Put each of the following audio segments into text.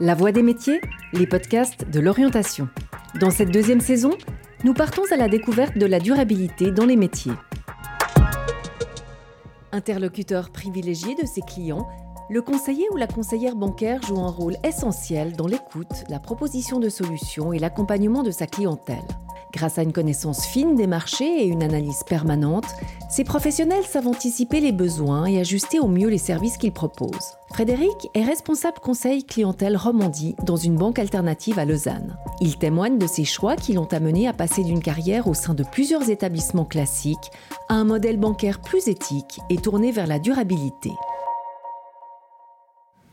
La Voix des métiers, les podcasts de l'orientation. Dans cette deuxième saison, nous partons à la découverte de la durabilité dans les métiers. Interlocuteur privilégié de ses clients, le conseiller ou la conseillère bancaire joue un rôle essentiel dans l'écoute, la proposition de solutions et l'accompagnement de sa clientèle. Grâce à une connaissance fine des marchés et une analyse permanente, ces professionnels savent anticiper les besoins et ajuster au mieux les services qu'ils proposent. Frédéric est responsable conseil clientèle Romandie dans une banque alternative à Lausanne. Il témoigne de ses choix qui l'ont amené à passer d'une carrière au sein de plusieurs établissements classiques à un modèle bancaire plus éthique et tourné vers la durabilité.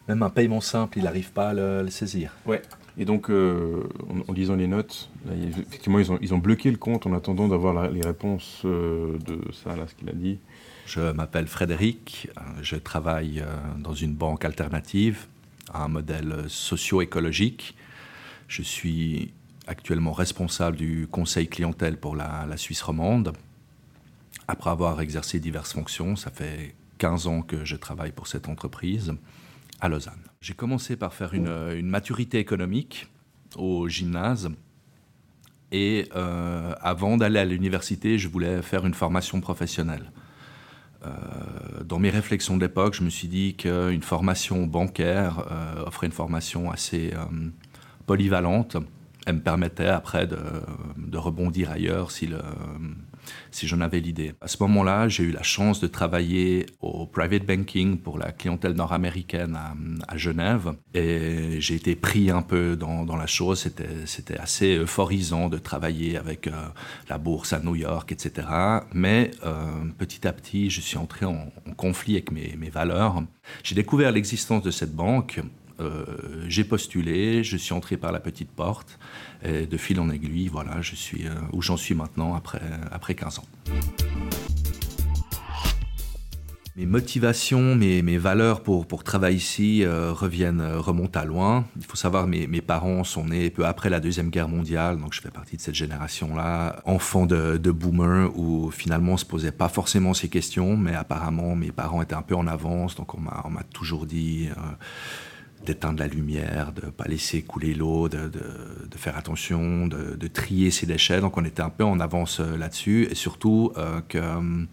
Même un paiement simple, il n'arrive pas à le, saisir. Ouais. Et donc, euh, en, lisant les notes, effectivement, ils ont, bloqué le compte en attendant d'avoir les réponses euh, de ça, là, ce qu'il a dit. Je m'appelle Frédéric, euh, je travaille dans une banque alternative, à un modèle socio-écologique. Je suis actuellement responsable du conseil clientèle pour la Suisse romande. Après avoir exercé diverses fonctions, ça fait 15 ans que je travaille pour cette entreprise à Lausanne. J'ai commencé par faire une, maturité économique au gymnase. Et euh, avant d'aller à l'université, je voulais faire une formation professionnelle. Euh, dans mes réflexions de l'époque, je me suis dit qu'une formation bancaire euh, offrait une formation assez polyvalente. Elle me permettait après de, de rebondir ailleurs si le, si j'en avais l'idée. À ce moment-là, j'ai eu la chance de travailler au private banking pour la clientèle nord-américaine à, Genève et j'ai été pris un peu dans, la chose. C'était assez euphorisant de travailler avec euh, la bourse à New York, etc. Mais euh, petit à petit, je suis entré en, conflit avec mes, valeurs. J'ai découvert l'existence de cette banque j'ai postulé, je suis entré par la petite porte, et de fil en aiguille, voilà, je suis euh, où j'en suis maintenant après, après 15 ans. Mes motivations, mes, mes valeurs pour, pour travailler ici euh, reviennent, remontent à loin. Il faut savoir, mes, mes parents sont nés peu après la Deuxième Guerre mondiale, donc je fais partie de cette génération-là, enfant de, de boomer, où finalement on ne se posait pas forcément ces questions, mais apparemment mes parents étaient un peu en avance, donc on m'a toujours dit d'éteindre la lumière, de ne pas laisser couler l'eau, de, de, faire attention, de, trier ses déchets. Donc on était un peu en avance euh, là-dessus et surtout euh, que euh,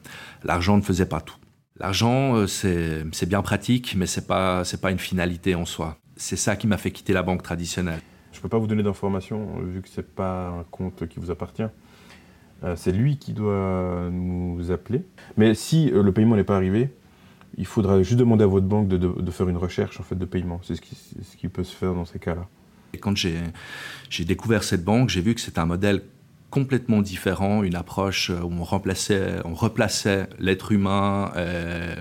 l'argent ne faisait pas tout. L'argent, c'est bien pratique, mais ce n'est pas, pas une finalité en soi. C'est ça qui m'a fait quitter la banque traditionnelle. Je ne peux pas vous donner d'informations vu que ce n'est pas un compte qui vous appartient. c'est lui qui doit nous appeler. Mais si le paiement n'est pas arrivé, il faudra juste demander à votre banque de, faire une recherche en fait, de paiement. C'est ce qui, peut se faire dans ces cas-là. Quand j'ai découvert cette banque, j'ai vu que c'était un modèle complètement différent, une approche où on, remplaçait, on replaçait l'être humain, euh,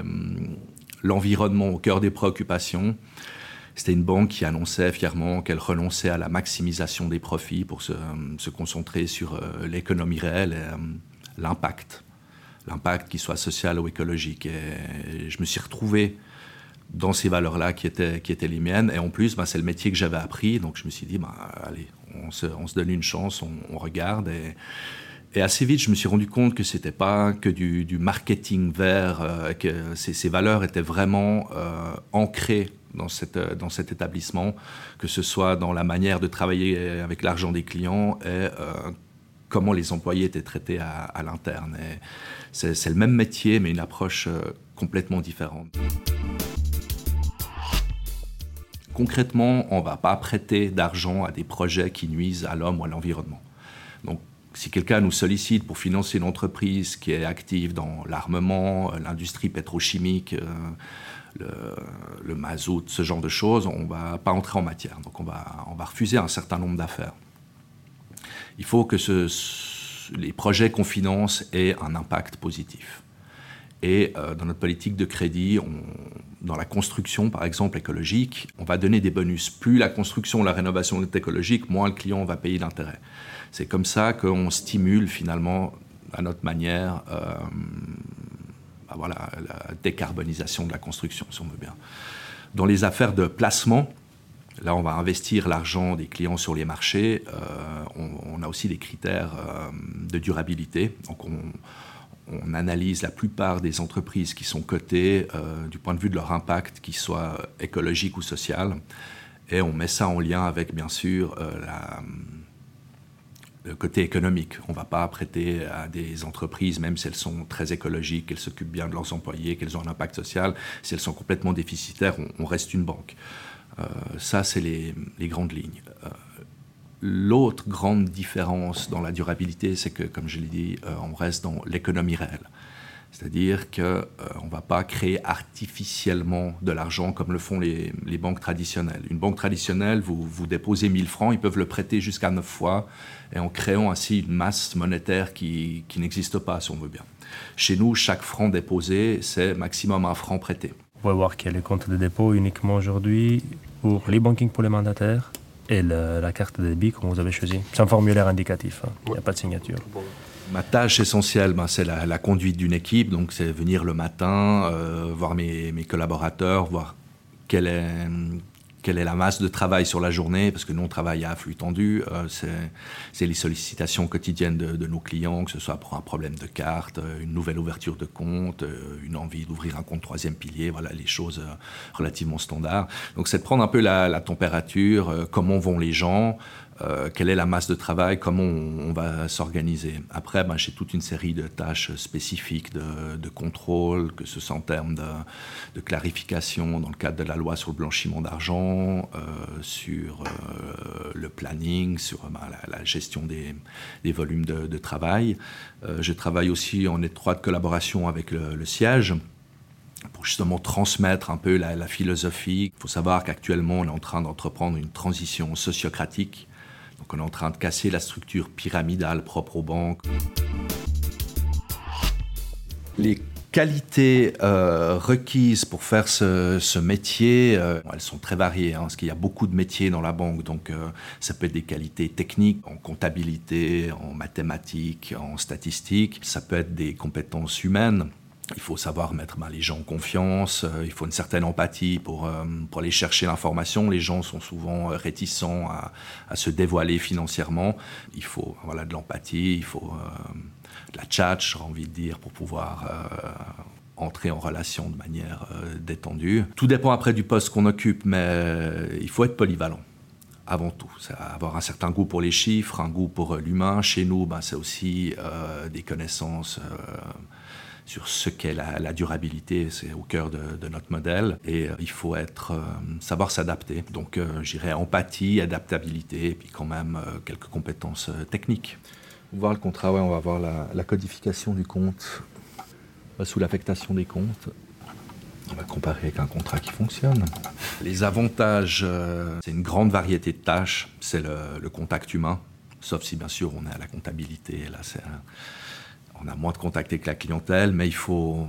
l'environnement au cœur des préoccupations. C'était une banque qui annonçait fièrement qu'elle renonçait à la maximisation des profits pour se, se concentrer sur euh, l'économie réelle et euh, l'impact l'impact, qu'il soit social ou écologique. Et je me suis retrouvé dans ces valeurs-là qui étaient, qui étaient les miennes. Et en plus, ben, c'est le métier que j'avais appris. Donc je me suis dit, ben, allez, on se, on se, donne une chance, on, regarde. Et, assez vite, je me suis rendu compte que c'était pas que du, marketing vert, euh, que ces, ces, valeurs étaient vraiment euh, ancrées dans, cette, dans cet établissement, que ce soit dans la manière de travailler avec l'argent des clients et euh, comment les employés étaient traités à, à l'interne. C'est le même métier, mais une approche euh, complètement différente. Concrètement, on ne va pas prêter d'argent à des projets qui nuisent à l'homme ou à l'environnement. Donc, si quelqu'un nous sollicite pour financer une entreprise qui est active dans l'armement, euh, l'industrie pétrochimique, euh, le, mazout, ce genre de choses, on ne va pas entrer en matière. Donc on va refuser un certain nombre d'affaires. Il faut que les projets qu'on finance aient un impact positif. Et euh, dans notre politique de crédit, dans la construction, par exemple, écologique, on va donner des bonus. Plus la construction, la rénovation est écologique, moins le client va payer d'intérêt. C'est comme ça qu'on stimule finalement, à notre manière, euh, bah la décarbonisation de la construction, si on veut bien. Dans les affaires de placement, Là, on va investir l'argent des clients sur les marchés. Euh, on, a aussi des critères euh, de durabilité. Donc, on, analyse la plupart des entreprises qui sont cotées euh, du point de vue de leur impact, qu'il soit écologique ou social. Et on met ça en lien avec, bien sûr, le côté économique. On ne va pas prêter à des entreprises, même si elles sont très écologiques, qu'elles s'occupent bien de leurs employés, qu'elles ont un impact social. Si elles sont complètement déficitaires, on, reste une banque. Ça, c'est les, grandes lignes. L'autre grande différence dans la durabilité, c'est que, comme je l'ai dit, euh, on reste dans l'économie réelle. C'est-à-dire qu'on euh, ne va pas créer artificiellement de l'argent comme le font les, banques traditionnelles. Une banque traditionnelle, vous, déposez 1000 francs, ils peuvent le prêter jusqu'à 9 fois, et en créant ainsi une masse monétaire qui, qui n'existe pas, si on veut bien. Chez nous, chaque franc déposé, c'est maximum un franc prêté. On va voir qu'il y a les comptes de dépôt uniquement aujourd'hui pour l'e-banking pour les mandataires et la carte de débit qu'on vous avez choisi. C'est un formulaire indicatif, hein. il n'y a pas de signature. Ma tâche essentielle, ben, c'est la, conduite d'une équipe, donc c'est venir le matin, euh, voir mes, mes, collaborateurs, voir quel est, quelle est la masse de travail sur la journée, parce que nous, on travaille à flux tendu. Euh, c'est les sollicitations quotidiennes de, nos clients, que ce soit pour un problème de carte, euh, une nouvelle ouverture de compte, euh, une envie d'ouvrir un compte troisième pilier, voilà les choses relativement standards. Donc, c'est de prendre un peu la, la température, comment vont les gens, euh, quelle est la masse de travail, comment on, va s'organiser? Après, ben, j'ai toute une série de tâches spécifiques de, contrôle, que ce soit en termes de, clarification dans le cadre de la loi sur le blanchiment d'argent, euh, sur euh, le planning, sur ben, la, gestion des, volumes de, travail. je travaille aussi en étroite collaboration avec le, siège pour justement transmettre un peu la, la philosophie. Il faut savoir qu'actuellement, on est en train d'entreprendre une transition sociocratique donc on est en train de casser la structure pyramidale propre aux banques. Les qualités euh, requises pour faire ce, métier, euh, elles sont très variées, hein, parce qu'il y a beaucoup de métiers dans la banque. Donc euh, ça peut être des qualités techniques en comptabilité, en mathématiques, en statistiques. Ça peut être des compétences humaines. Il faut savoir mettre ben, les gens en confiance, euh, il faut une certaine empathie pour, euh, pour aller chercher l'information. Les gens sont souvent euh, réticents à, à, se dévoiler financièrement. Il faut voilà, de l'empathie, il faut de la chat, j'ai envie de dire, pour pouvoir entrer en relation de manière détendue. Tout dépend après du poste qu'on occupe, mais il faut être polyvalent avant tout. avoir un certain goût pour les chiffres, un goût pour l'humain. Chez nous, ben, c'est aussi des connaissances sur ce qu'est la, durabilité. C'est au cœur de, notre modèle. Et euh, il faut être, euh, savoir s'adapter. Donc, euh, j'irais empathie, adaptabilité, et puis quand même quelques compétences techniques. Voir le contrat, ouais, on va voir la, codification du compte sous l'affectation des comptes. On va comparer avec un contrat qui fonctionne. Les avantages, c'est une grande variété de tâches. C'est le, le, contact humain, sauf si bien sûr on est à la comptabilité. Là, c'est on a moins de contact avec la clientèle, mais il faut.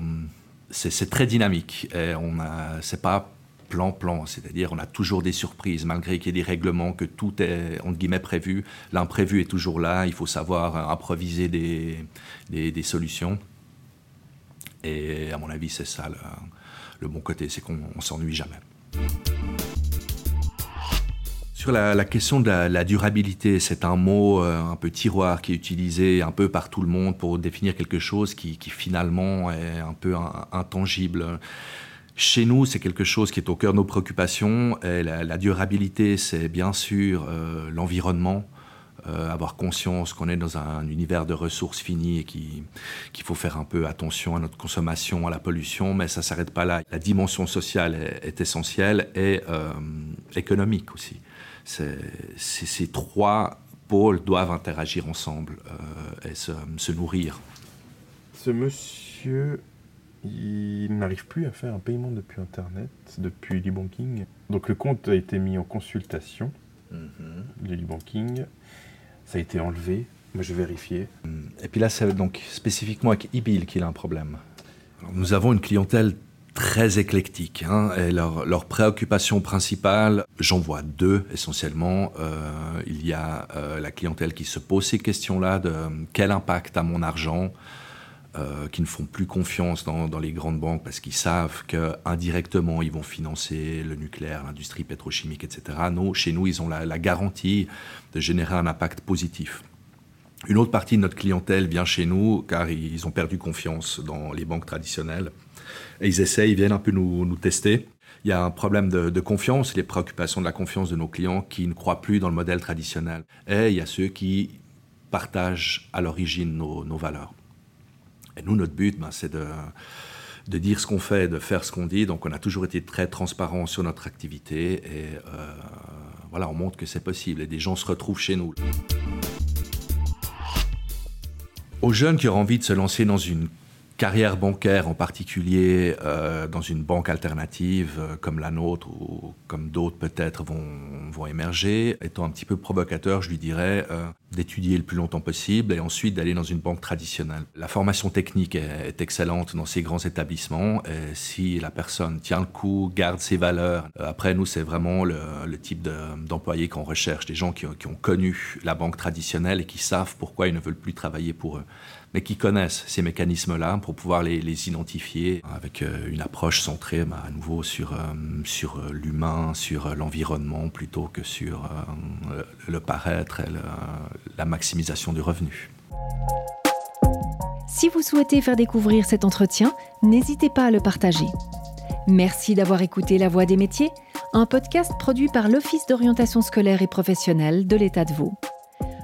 C'est très dynamique. Et on a, c'est pas plan-plan, c'est-à-dire on a toujours des surprises, malgré qu'il y ait des règlements, que tout est entre guillemets prévu. L'imprévu est toujours là. Il faut savoir improviser des, des, solutions. Et à mon avis, c'est ça le, le bon côté, c'est qu'on s'ennuie jamais. Sur la, question de la, durabilité, c'est un mot euh, un peu tiroir qui est utilisé un peu par tout le monde pour définir quelque chose qui, finalement est un peu intangible. Chez nous, c'est quelque chose qui est au cœur de nos préoccupations. Et la, durabilité, c'est bien sûr euh, l'environnement, euh, avoir conscience qu'on est dans un univers de ressources finies et qu'il faut faire un peu attention à notre consommation, à la pollution, mais ça ne s'arrête pas là. La dimension sociale est, est essentielle et économique aussi ces trois pôles doivent interagir ensemble euh, et se, nourrir. Ce monsieur, il n'arrive plus à faire un paiement depuis Internet, depuis l'e-banking. Donc le compte a été mis en consultation, mm-hmm. l'e-banking. Ça a été enlevé. Moi, je vérifier. Mm. Et puis là, c'est donc spécifiquement avec e-bill qu'il a un problème. nous avons une clientèle très éclectiques. Hein, et leur, préoccupation principale, j'en vois deux essentiellement. Euh, il y a euh, la clientèle qui se pose ces questions-là euh, quel impact a mon argent, qui ne font plus confiance dans, les grandes banques parce qu'ils savent qu'indirectement, ils vont financer le nucléaire, l'industrie pétrochimique, etc. Chez nous, ils ont la garantie de générer un impact positif. Une autre partie de notre clientèle vient chez nous car ils ont perdu confiance dans les banques traditionnelles. Et ils essayent, ils viennent un peu nous, tester. Il y a un problème de, confiance, les préoccupations de la confiance de nos clients qui ne croient plus dans le modèle traditionnel. Et il y a ceux qui partagent à l'origine nos, valeurs. Et nous, notre but, ben, c'est de, de dire ce qu'on fait, de faire ce qu'on dit. Donc on a toujours été très transparent sur notre activité et euh, voilà, on montre que c'est possible et des gens se retrouvent chez nous. Aux jeunes qui auront envie de se lancer dans une carrière bancaire, en particulier euh, dans une banque alternative euh, comme la nôtre ou comme d'autres peut-être vont, vont émerger, étant un petit peu provocateur, je lui dirais euh, d'étudier le plus longtemps possible et ensuite d'aller dans une banque traditionnelle. La formation technique est, excellente dans ces grands établissements et si la personne tient le coup, garde ses valeurs, après nous c'est vraiment le, le type d'employé qu'on recherche, des gens qui, qui ont connu la banque traditionnelle et qui savent pourquoi ils ne veulent plus travailler pour eux mais qui connaissent ces mécanismes-là pour pouvoir les, identifier avec euh, une approche centrée bah, à nouveau sur, euh, sur euh, l'humain, sur l'environnement plutôt que sur le paraître et la maximisation du revenu. Si vous souhaitez faire découvrir cet entretien, n'hésitez pas à le partager. Merci d'avoir écouté La Voix des métiers, un podcast produit par l'Office d'orientation scolaire et professionnelle de l'État de Vaud.